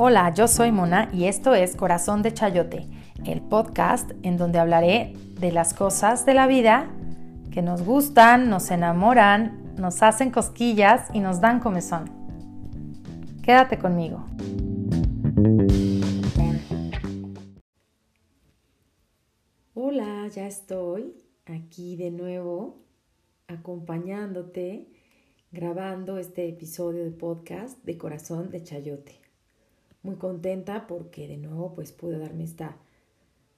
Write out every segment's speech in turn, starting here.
Hola, yo soy Mona y esto es Corazón de Chayote, el podcast en donde hablaré de las cosas de la vida que nos gustan, nos enamoran, nos hacen cosquillas y nos dan comezón. Quédate conmigo. Hola, ya estoy aquí de nuevo acompañándote grabando este episodio de podcast de Corazón de Chayote muy contenta porque de nuevo pues pude darme esta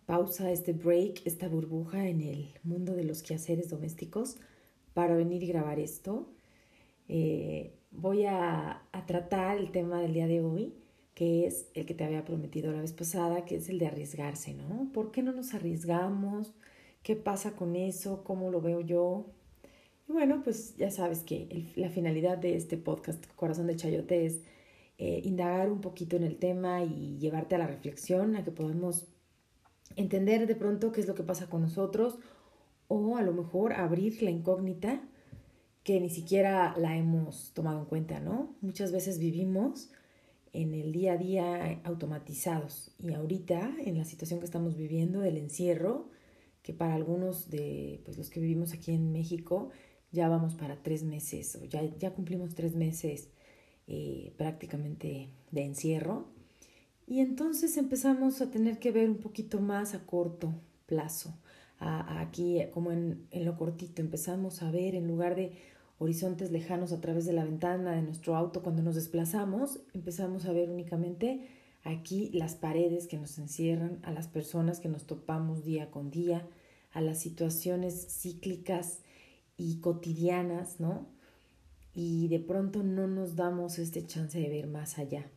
pausa, este break, esta burbuja en el mundo de los quehaceres domésticos para venir y grabar esto. Eh, voy a, tratar el tema del día de hoy, que es el que te había prometido la vez pasada, que es el de arriesgarse, ¿no? ¿Por qué no nos arriesgamos? ¿Qué pasa con eso? ¿Cómo lo veo yo? Y bueno, pues ya sabes que la finalidad de este podcast Corazón de Chayote es eh, indagar un poquito en el tema y llevarte a la reflexión, a que podamos entender de pronto qué es lo que pasa con nosotros o a lo mejor abrir la incógnita que ni siquiera la hemos tomado en cuenta, ¿no? Muchas veces vivimos en el día a día automatizados y ahorita en la situación que estamos viviendo del encierro, que para algunos de pues, los que vivimos aquí en México ya vamos para tres meses o ya, ya cumplimos tres meses eh, prácticamente de encierro. Y entonces empezamos a tener que ver un poquito más a corto plazo. aquí, como en, en lo cortito, empezamos a ver en lugar de horizontes lejanos a través de la ventana de nuestro auto cuando nos desplazamos, empezamos a ver únicamente aquí las paredes que nos encierran, a las personas que nos topamos día con día, a las situaciones cíclicas y cotidianas, ¿no? Y de pronto no nos damos este chance de ver más allá.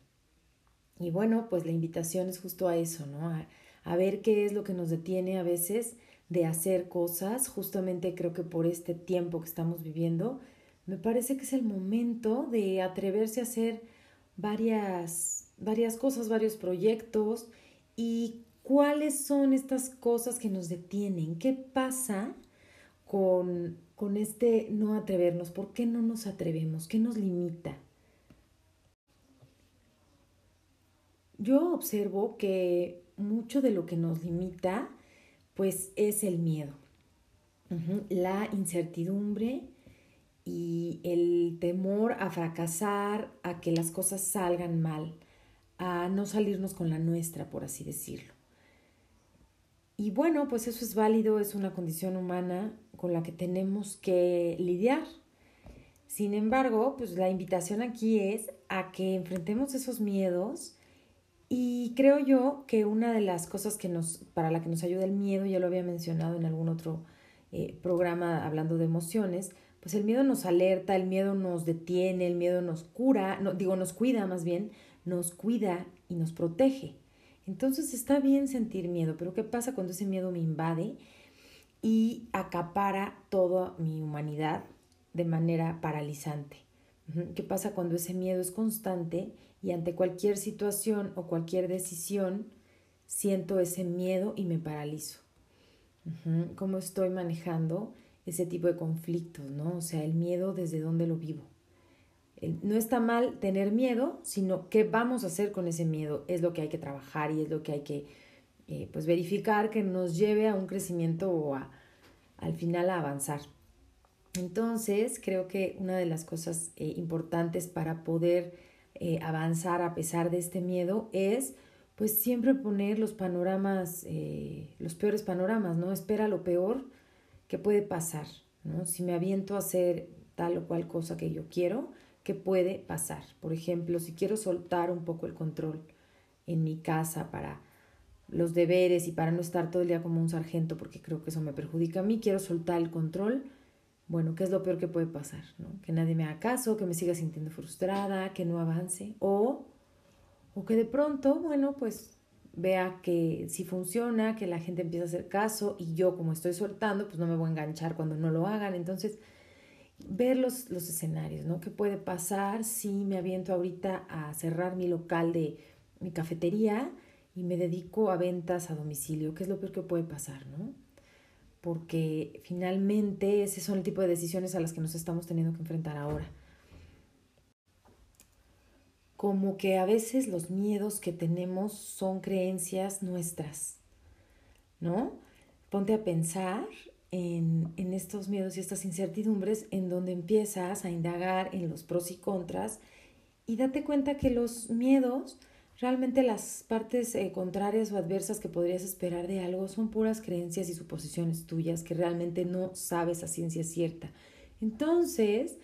Y bueno, pues la invitación es justo a eso, ¿no? A, a, ver qué es lo que nos detiene a veces de hacer cosas, justamente creo que por este tiempo que estamos viviendo, me parece que es el momento de atreverse a hacer varias, varias cosas, varios proyectos y cuáles son estas cosas que nos detienen, qué pasa con con este no atrevernos? ¿Por qué no nos atrevemos? ¿Qué nos limita? Yo observo que mucho de lo que nos limita pues es el miedo, la incertidumbre y el temor a fracasar, a que las cosas salgan mal, a no salirnos con la nuestra, por así decirlo. Y bueno, pues eso es válido, es una condición humana con la que tenemos que lidiar. Sin embargo, pues la invitación aquí es a que enfrentemos esos miedos y creo yo que una de las cosas que nos, para la que nos ayuda el miedo, ya lo había mencionado en algún otro eh, programa hablando de emociones, pues el miedo nos alerta, el miedo nos detiene, el miedo nos cura, no, digo, nos cuida más bien, nos cuida y nos protege. Entonces está bien sentir miedo, pero ¿qué pasa cuando ese miedo me invade y acapara toda mi humanidad de manera paralizante? ¿Qué pasa cuando ese miedo es constante y ante cualquier situación o cualquier decisión siento ese miedo y me paralizo? ¿Cómo estoy manejando ese tipo de conflictos, no? O sea, el miedo desde dónde lo vivo no está mal tener miedo, sino qué vamos a hacer con ese miedo. Es lo que hay que trabajar y es lo que hay que eh, pues verificar que nos lleve a un crecimiento o a, al final a avanzar. Entonces, creo que una de las cosas eh, importantes para poder eh, avanzar a pesar de este miedo es pues siempre poner los panoramas, los peores panoramas, ¿no? Espera lo peor que puede pasar, ¿no? Si me aviento a hacer tal o cual cosa que yo quiero, ¿Qué puede pasar. Por ejemplo, si quiero soltar un poco el control en mi casa para los deberes y para no estar todo el día como un sargento, porque creo que eso me perjudica a mí, quiero soltar el control. Bueno, ¿qué es lo peor que puede pasar? ¿no? Que nadie me haga caso, que me siga sintiendo frustrada, que no avance, o, o que de pronto, bueno, pues vea que si funciona, que la gente empieza a hacer caso y yo como estoy soltando, pues no me voy a enganchar cuando no lo hagan. Entonces, ver los, los escenarios, ¿no? ¿Qué puede pasar si me aviento ahorita a cerrar mi local de mi cafetería y me dedico a ventas a domicilio? ¿Qué es lo peor que puede pasar, no? Porque finalmente ese son el tipo de decisiones a las que nos estamos teniendo que enfrentar ahora. como que a veces los miedos que tenemos son creencias nuestras, ¿no? Ponte a pensar en, en, estos miedos y estas incertidumbres en donde empiezas a indagar en los pros y contras y date cuenta que los miedos, realmente las partes eh, contrarias o adversas que podrías esperar de algo son puras creencias y suposiciones tuyas que realmente no sabes a ciencia cierta. Entonces,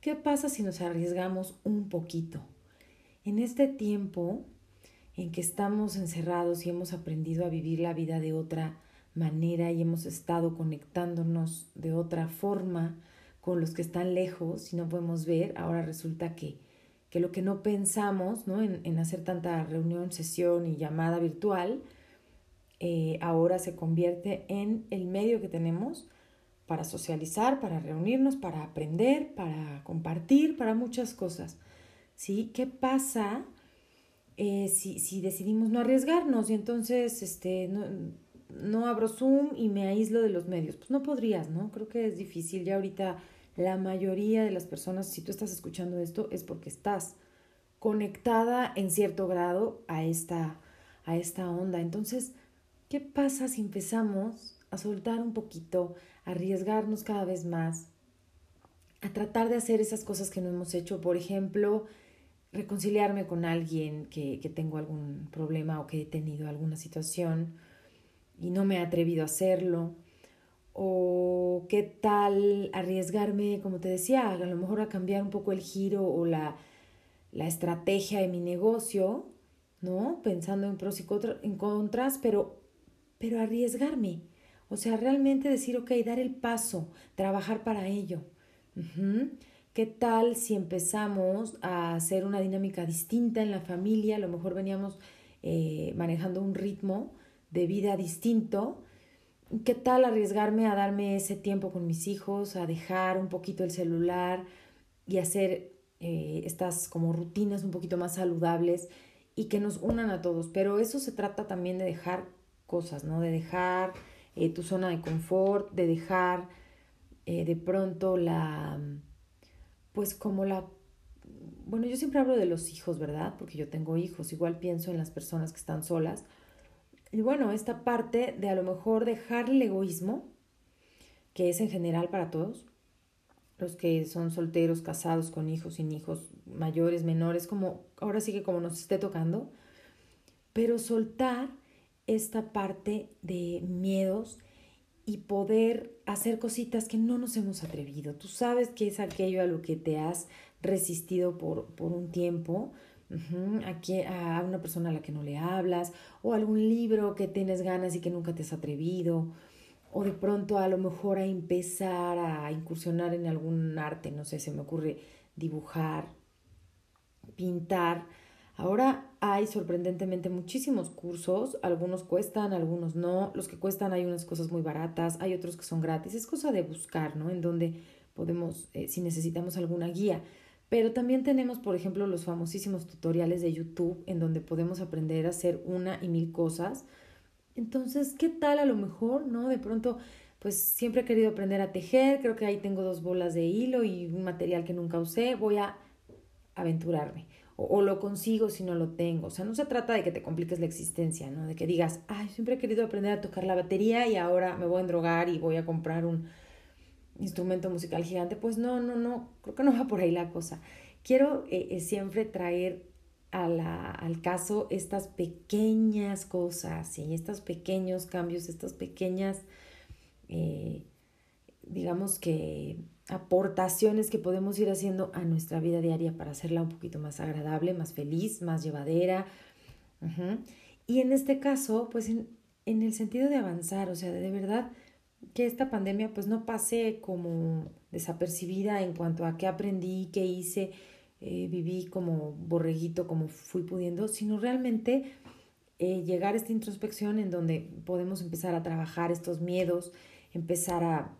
¿qué pasa si nos arriesgamos un poquito? En este tiempo en que estamos encerrados y hemos aprendido a vivir la vida de otra manera y hemos estado conectándonos de otra forma con los que están lejos y no podemos ver, ahora resulta que, que lo que no pensamos ¿no? En, en, hacer tanta reunión, sesión y llamada virtual, eh, ahora se convierte en el medio que tenemos para socializar, para reunirnos, para aprender, para compartir, para muchas cosas. ¿sí? ¿Qué pasa eh, si, si, decidimos no arriesgarnos y entonces este, no, no abro Zoom y me aíslo de los medios? Pues no podrías, ¿no? Creo que es difícil. Ya ahorita la mayoría de las personas, si tú estás escuchando esto, es porque estás conectada en cierto grado a esta, a esta onda. Entonces, ¿qué pasa si empezamos a soltar un poquito, a arriesgarnos cada vez más, a tratar de hacer esas cosas que no hemos hecho? Por ejemplo, reconciliarme con alguien que, que tengo algún problema o que he tenido alguna situación y no me he atrevido a hacerlo. O qué tal arriesgarme, como te decía, a lo mejor a cambiar un poco el giro o la, la estrategia de mi negocio, ¿no? Pensando en pros y contras, pero, pero arriesgarme. O sea, realmente decir, ok, dar el paso, trabajar para ello. ¿Qué tal si empezamos a hacer una dinámica distinta en la familia? A lo mejor veníamos eh, manejando un ritmo de vida distinto. ¿Qué tal arriesgarme a darme ese tiempo con mis hijos, a dejar un poquito el celular y hacer eh, estas como rutinas un poquito más saludables y que nos unan a todos? Pero eso se trata también de dejar cosas, ¿no? De dejar eh, tu zona de confort, de dejar de pronto la pues como la... Bueno, yo siempre hablo de los hijos, ¿verdad? Porque yo tengo hijos, igual pienso en las personas que están solas. Y bueno, esta parte de a lo mejor dejar el egoísmo, que es en general para todos, los que son solteros, casados, con hijos, sin hijos, mayores, menores, como ahora sí que como nos esté tocando, pero soltar esta parte de miedos y poder hacer cositas que no nos hemos atrevido. Tú sabes que es aquello a lo que te has resistido por, por un tiempo, a, a una persona a la que no le hablas, o algún libro que tienes ganas y que nunca te has atrevido, o de pronto a lo mejor a empezar a incursionar en algún arte, no sé, se me ocurre dibujar, pintar, Ahora hay sorprendentemente muchísimos cursos, algunos cuestan, algunos no, los que cuestan hay unas cosas muy baratas, hay otros que son gratis, es cosa de buscar, ¿no? En donde podemos, eh, si necesitamos alguna guía. Pero también tenemos, por ejemplo, los famosísimos tutoriales de YouTube en donde podemos aprender a hacer una y mil cosas. Entonces, ¿qué tal a lo mejor, no? De pronto, pues siempre he querido aprender a tejer, creo que ahí tengo dos bolas de hilo y un material que nunca usé, voy a aventurarme o, lo consigo si no lo tengo. O sea, no se trata de que te compliques la existencia, ¿no? De que digas, ay, siempre he querido aprender a tocar la batería y ahora me voy a endrogar y voy a comprar un instrumento musical gigante. Pues no, no, no, creo que no va por ahí la cosa. Quiero eh, eh, siempre traer a al caso estas pequeñas cosas, y estos pequeños cambios, estas pequeñas, eh, digamos que aportaciones que podemos ir haciendo a nuestra vida diaria para hacerla un poquito más agradable, más feliz, más llevadera. Y en este caso, pues en, el sentido de avanzar, o sea, de, verdad que esta pandemia pues no pase como desapercibida en cuanto a qué aprendí, qué hice, eh, viví como borreguito, como fui pudiendo, sino realmente eh, llegar a esta introspección en donde podemos empezar a trabajar estos miedos, empezar a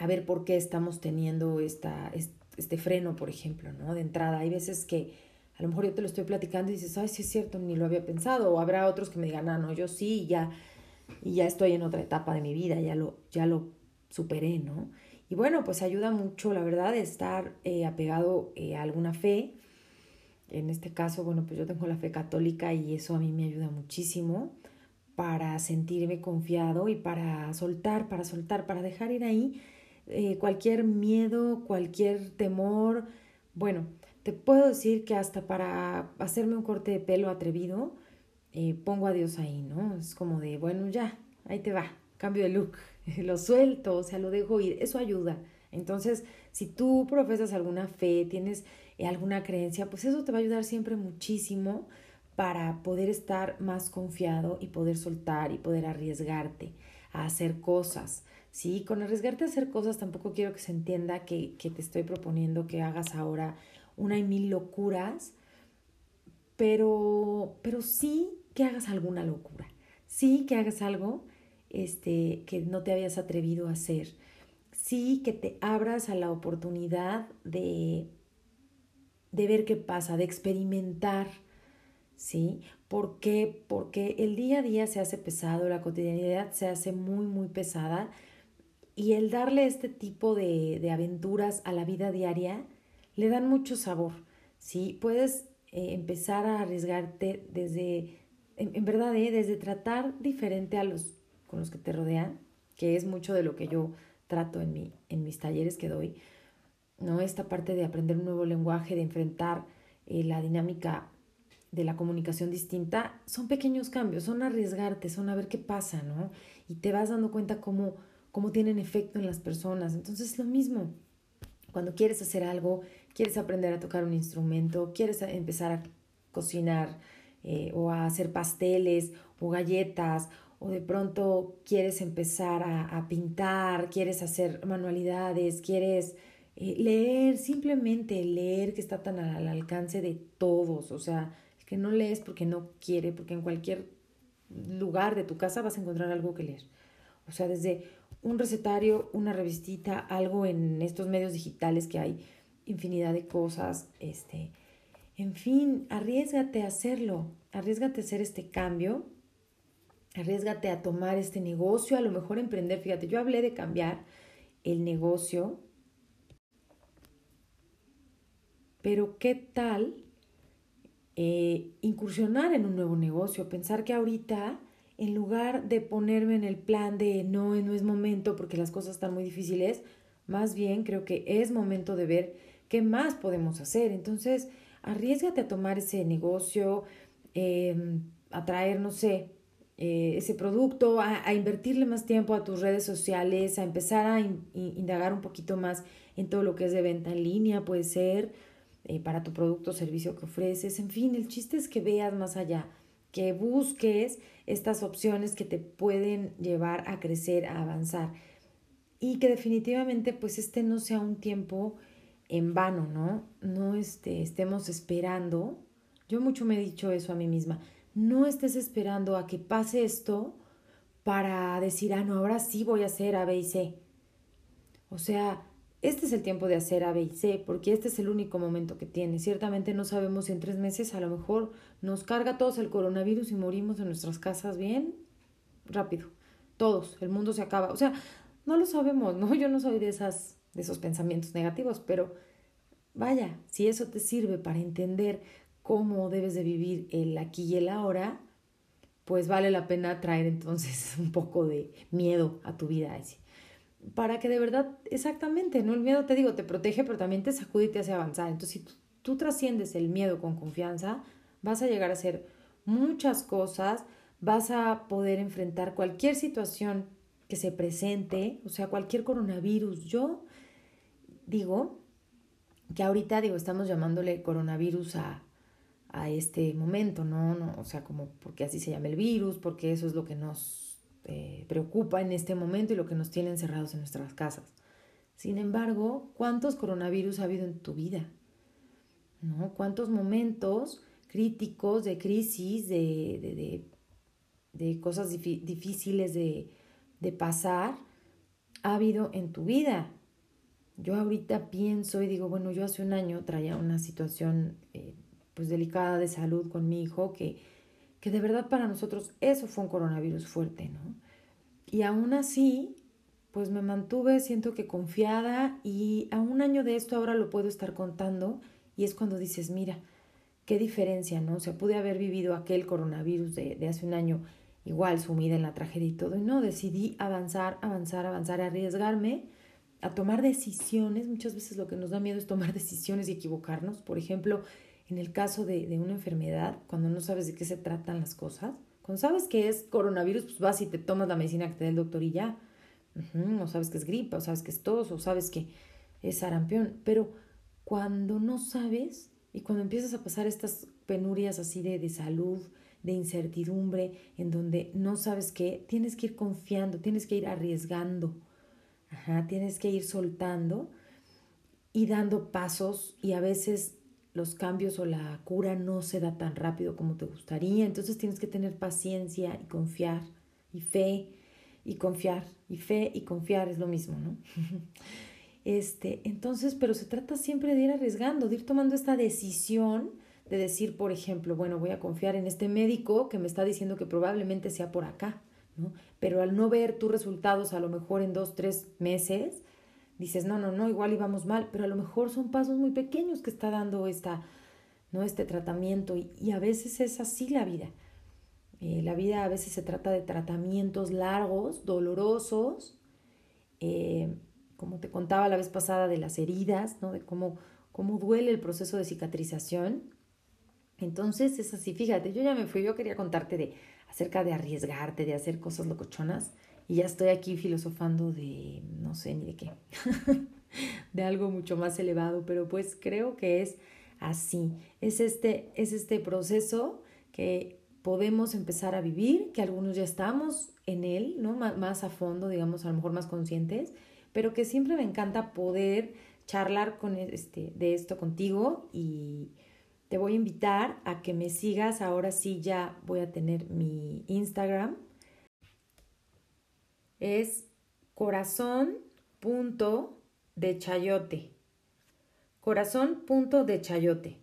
a ver por qué estamos teniendo esta, este freno, por ejemplo, ¿no? De entrada. Hay veces que a lo mejor yo te lo estoy platicando y dices, ay, sí es cierto, ni lo había pensado. O habrá otros que me digan, ah, no, yo sí, ya, y ya estoy en otra etapa de mi vida, ya lo, ya lo superé, ¿no? Y bueno, pues ayuda mucho, la verdad, estar eh, apegado eh, a alguna fe, En este caso, bueno, pues yo tengo la fe católica y eso a mí me ayuda muchísimo para sentirme confiado y para soltar, para soltar, para dejar ir ahí eh, cualquier miedo, cualquier temor. Bueno, te puedo decir que hasta para hacerme un corte de pelo atrevido, eh, pongo a Dios ahí, ¿no? Es como de, bueno, ya, ahí te va, cambio de look, lo suelto, o sea, lo dejo ir, eso ayuda. Entonces, si tú profesas alguna fe, tienes eh, alguna creencia, pues eso te va a ayudar siempre muchísimo para poder estar más confiado y poder soltar y poder arriesgarte a hacer cosas. Sí, con arriesgarte a hacer cosas tampoco quiero que se entienda que, que te estoy proponiendo que hagas ahora una y mil locuras, pero, pero sí que hagas alguna locura, sí que hagas algo este, que no te habías atrevido a hacer, sí que te abras a la oportunidad de, de ver qué pasa, de experimentar, ¿sí? ¿Por qué? Porque el día a día se hace pesado, la cotidianidad se hace muy, muy pesada y el darle este tipo de, de aventuras a la vida diaria le dan mucho sabor, ¿sí? Puedes eh, empezar a arriesgarte desde, en, verdad, ¿eh? desde tratar diferente a los con los que te rodean, que es mucho de lo que yo trato en, mi, en mis talleres que doy, ¿no? Esta parte de aprender un nuevo lenguaje, de enfrentar eh, la dinámica de la comunicación distinta, son pequeños cambios, son arriesgarte, son a ver qué pasa, ¿no? Y te vas dando cuenta cómo, cómo tienen efecto en las personas. Entonces, lo mismo, cuando quieres hacer algo, quieres aprender a tocar un instrumento, quieres empezar a cocinar eh, o a hacer pasteles o galletas o de pronto quieres empezar a, pintar, quieres hacer manualidades, quieres eh, leer, simplemente leer que está tan al alcance de todos, o sea, que no lees porque no quiere, porque en cualquier lugar de tu casa vas a encontrar algo que leer. O sea, desde un recetario, una revistita, algo en estos medios digitales que hay infinidad de cosas, este, en fin, arriesgate a hacerlo, arriesgate a hacer este cambio Arriesgate a tomar este negocio, a lo mejor emprender. Fíjate, yo hablé de cambiar el negocio, pero ¿qué tal eh, incursionar en un nuevo negocio? Pensar que ahorita, en lugar de ponerme en el plan de no, no es momento porque las cosas están muy difíciles, más bien creo que es momento de ver qué más podemos hacer. Entonces, arriesgate a tomar ese negocio, eh, a traer, no sé, eh, ese producto, a, invertirle más tiempo a tus redes sociales, a empezar a indagar un poquito más en todo lo que es de venta en línea, puede ser eh, para tu producto o servicio que ofreces. En fin, el chiste es que veas más allá, que busques estas opciones que te pueden llevar a crecer, a avanzar y que definitivamente pues este no sea un tiempo en vano, ¿no? No este, estemos esperando. Yo mucho me he dicho eso a mí misma no estés esperando a que pase esto para decir, ah, no, ahora sí voy a hacer A, B y C. O sea, este es el tiempo de hacer A, B y C, porque este es el único momento que tiene. Ciertamente no sabemos si en tres meses a lo mejor nos carga todos el coronavirus y morimos en nuestras casas bien rápido. Todos, el mundo se acaba. O sea, no lo sabemos, ¿no? Yo no soy de, esas, de esos pensamientos negativos, pero vaya, si eso te sirve para entender cómo debes de vivir el aquí y el ahora, pues vale la pena traer entonces un poco de miedo a tu vida. Para que de verdad, exactamente, ¿no? El miedo, te digo, te protege, pero también te sacude y te hace avanzar. Entonces, si tú, tú trasciendes el miedo con confianza, vas a llegar a hacer muchas cosas, vas a poder enfrentar cualquier situación que se presente, o sea, cualquier coronavirus. Yo digo que ahorita, digo, estamos llamándole coronavirus a, a este momento, ¿no? ¿no? O sea, como porque así se llama el virus, porque eso es lo que nos eh, preocupa en este momento y lo que nos tiene encerrados en nuestras casas. Sin embargo, ¿cuántos coronavirus ha habido en tu vida? ¿No? ¿Cuántos momentos críticos de crisis, de, de, de, cosas difíciles de, de pasar ha habido en tu vida? Yo ahorita pienso y digo, bueno, yo hace un año traía una situación eh, pues delicada de salud con mi hijo, que, que de verdad para nosotros eso fue un coronavirus fuerte, ¿no? Y aún así, pues me mantuve, siento que confiada y a un año de esto ahora lo puedo estar contando y es cuando dices, mira, qué diferencia, ¿no? O sea, pude haber vivido aquel coronavirus de, de hace un año igual sumida en la tragedia y todo, y no, decidí avanzar, avanzar, avanzar, arriesgarme a tomar decisiones. Muchas veces lo que nos da miedo es tomar decisiones y equivocarnos. Por ejemplo, en el caso de, de una enfermedad, cuando no sabes de qué se tratan las cosas, cuando sabes que es coronavirus, pues vas y te tomas la medicina que te da el doctor y ya. o sabes que es gripa, o sabes que es tos, o sabes que es sarampión. Pero cuando no sabes y cuando empiezas a pasar estas penurias así de, de salud, de incertidumbre, en donde no sabes qué, tienes que ir confiando, tienes que ir arriesgando, Ajá, tienes que ir soltando y dando pasos y a veces los cambios o la cura no se da tan rápido como te gustaría, entonces tienes que tener paciencia y confiar y fe y confiar y fe y confiar es lo mismo, ¿no? Este, entonces, pero se trata siempre de ir arriesgando, de ir tomando esta decisión de decir, por ejemplo, bueno, voy a confiar en este médico que me está diciendo que probablemente sea por acá, Pero al no ver tus resultados, a lo mejor en dos, tres meses, dices, no, no, no, igual íbamos mal, pero a lo mejor son pasos muy pequeños que está dando esta, ¿no? este tratamiento y, a veces es así la vida. Eh, la vida a veces se trata de tratamientos largos, dolorosos, eh, como te contaba la vez pasada de las heridas, ¿no? de cómo, cómo duele el proceso de cicatrización entonces es así, fíjate, yo ya me fui, yo quería contarte de acerca de arriesgarte, de hacer cosas locochonas y ya estoy aquí filosofando de no sé ni de qué, de algo mucho más elevado, pero pues creo que es así, es este, es este proceso que podemos empezar a vivir, que algunos ya estamos en él, ¿no? más a fondo, digamos, a lo mejor más conscientes, pero que siempre me encanta poder charlar con este, de esto contigo y, te voy a invitar a que me sigas. Ahora sí ya voy a tener mi Instagram. Es corazón.dechayote. Corazón.dechayote.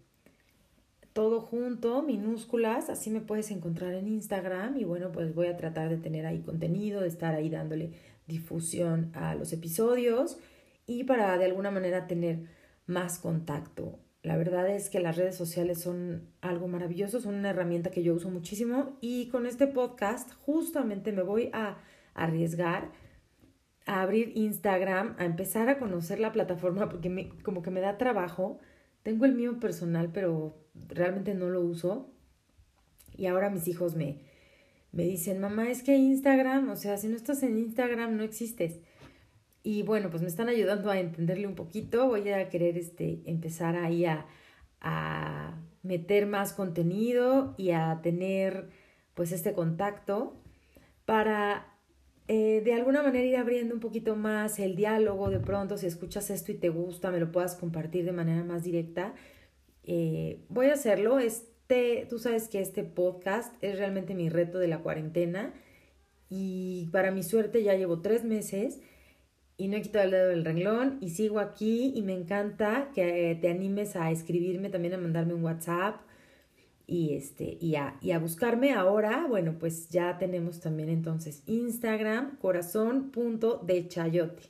Todo junto, minúsculas, así me puedes encontrar en Instagram y bueno, pues voy a tratar de tener ahí contenido, de estar ahí dándole difusión a los episodios y para de alguna manera tener más contacto la verdad es que las redes sociales son algo maravilloso, son una herramienta que yo uso muchísimo y con este podcast justamente me voy a arriesgar a abrir Instagram, a empezar a conocer la plataforma porque me, como que me da trabajo. Tengo el mío personal, pero realmente no lo uso. Y ahora mis hijos me, me dicen, mamá, es que Instagram, o sea, si no estás en Instagram no existes. Y bueno, pues me están ayudando a entenderle un poquito. Voy a querer este, empezar ahí a, a meter más contenido y a tener pues este contacto para eh, de alguna manera ir abriendo un poquito más el diálogo. De pronto, si escuchas esto y te gusta, me lo puedas compartir de manera más directa. Eh, voy a hacerlo. Este, tú sabes que este podcast es realmente mi reto de la cuarentena y para mi suerte ya llevo tres meses y no he quitado el dedo del renglón y sigo aquí y me encanta que te animes a escribirme, también a mandarme un WhatsApp y, este, y, a, y a buscarme ahora. Bueno, pues ya tenemos también entonces Instagram, corazón.dechayote.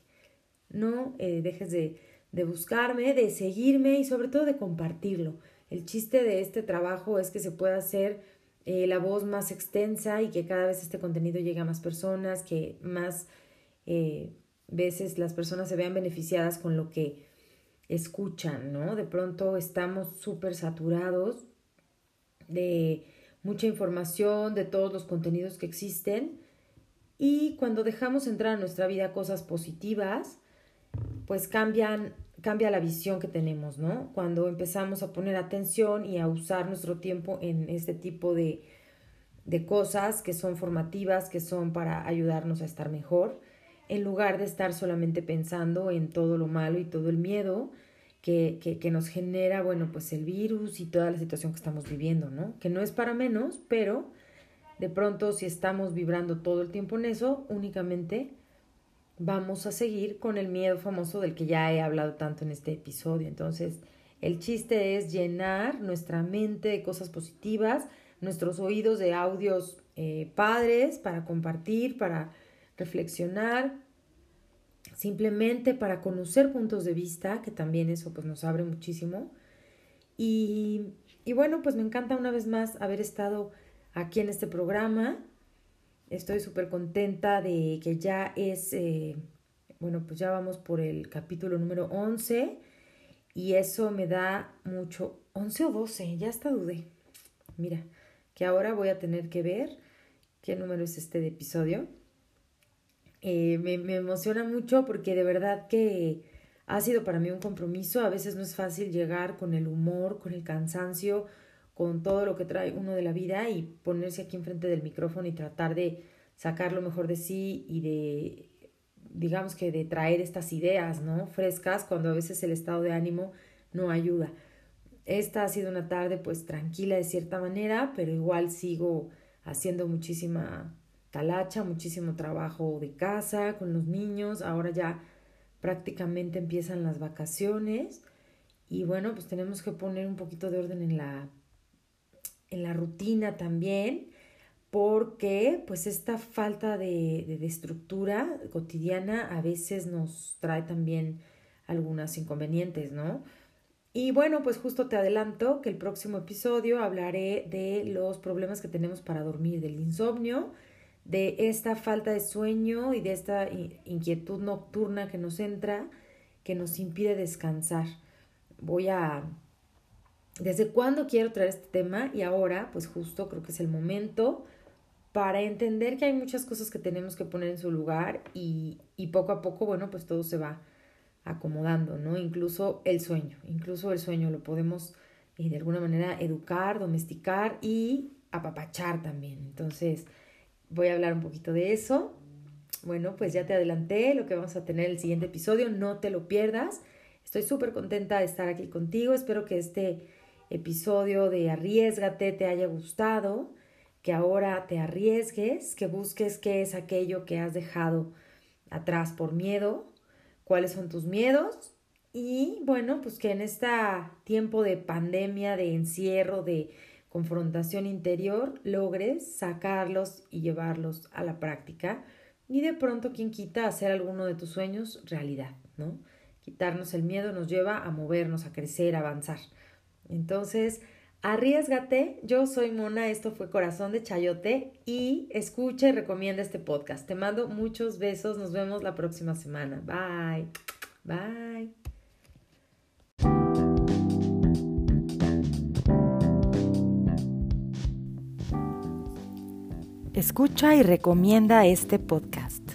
No eh, dejes de, de buscarme, de seguirme y sobre todo de compartirlo. El chiste de este trabajo es que se pueda hacer eh, la voz más extensa y que cada vez este contenido llegue a más personas, que más... Eh, veces las personas se vean beneficiadas con lo que escuchan, ¿no? De pronto estamos súper saturados de mucha información, de todos los contenidos que existen y cuando dejamos entrar a nuestra vida cosas positivas, pues cambian, cambia la visión que tenemos, ¿no? Cuando empezamos a poner atención y a usar nuestro tiempo en este tipo de, de cosas que son formativas, que son para ayudarnos a estar mejor, en lugar de estar solamente pensando en todo lo malo y todo el miedo que, que, nos genera, bueno, pues el virus y toda la situación que estamos viviendo, ¿no? Que no es para menos, pero de pronto si estamos vibrando todo el tiempo en eso, únicamente vamos a seguir con el miedo famoso del que ya he hablado tanto en este episodio. Entonces, el chiste es llenar nuestra mente de cosas positivas, nuestros oídos de audios eh, padres para compartir, para reflexionar, simplemente para conocer puntos de vista, que también eso pues nos abre muchísimo, Y, bueno, pues me encanta una vez más haber estado aquí en este programa. Estoy súper contenta de que ya es, eh, bueno, pues ya vamos por el capítulo número 11 y eso me da mucho, 11 o 12, ya hasta dudé. Mira, que ahora voy a tener que ver qué número es este de episodio. Eh, me, me, emociona mucho porque de verdad que ha sido para mí un compromiso. A veces no es fácil llegar con el humor, con el cansancio, con todo lo que trae uno de la vida y ponerse aquí enfrente del micrófono y tratar de sacar lo mejor de sí y de, digamos que de traer estas ideas, ¿no? Frescas cuando a veces el estado de ánimo no ayuda. Esta ha sido una tarde pues tranquila de cierta manera, pero igual sigo haciendo muchísima talacha, muchísimo trabajo de casa con los niños. Ahora ya prácticamente empiezan las vacaciones y bueno, pues tenemos que poner un poquito de orden en la, en la rutina también porque pues esta falta de, de, de estructura cotidiana a veces nos trae también algunos inconvenientes, ¿no? Y bueno, pues justo te adelanto que el próximo episodio hablaré de los problemas que tenemos para dormir, del insomnio, de esta falta de sueño y de esta inquietud nocturna que nos entra, que nos impide descansar. Voy a... ¿Desde cuándo quiero traer este tema? Y ahora, pues justo creo que es el momento para entender que hay muchas cosas que tenemos que poner en su lugar y, y poco a poco, bueno, pues todo se va acomodando, ¿no? Incluso el sueño, incluso el sueño lo podemos eh, de alguna manera educar, domesticar y apapachar también. Entonces, voy a hablar un poquito de eso. Bueno, pues ya te adelanté lo que vamos a tener en el siguiente episodio, no te lo pierdas. Estoy súper contenta de estar aquí contigo. Espero que este episodio de Arriesgate te haya gustado, que ahora te arriesgues, que busques qué es aquello que has dejado atrás por miedo, cuáles son tus miedos y bueno, pues que en este tiempo de pandemia, de encierro, de confrontación interior, logres sacarlos y llevarlos a la práctica y de pronto, quien quita, hacer alguno de tus sueños realidad, ¿no? Quitarnos el miedo nos lleva a movernos, a crecer, a avanzar. Entonces, arriesgate. Yo soy Mona, esto fue Corazón de Chayote y escucha y recomienda este podcast. Te mando muchos besos, nos vemos la próxima semana. Bye. Bye. Escucha y recomienda este podcast.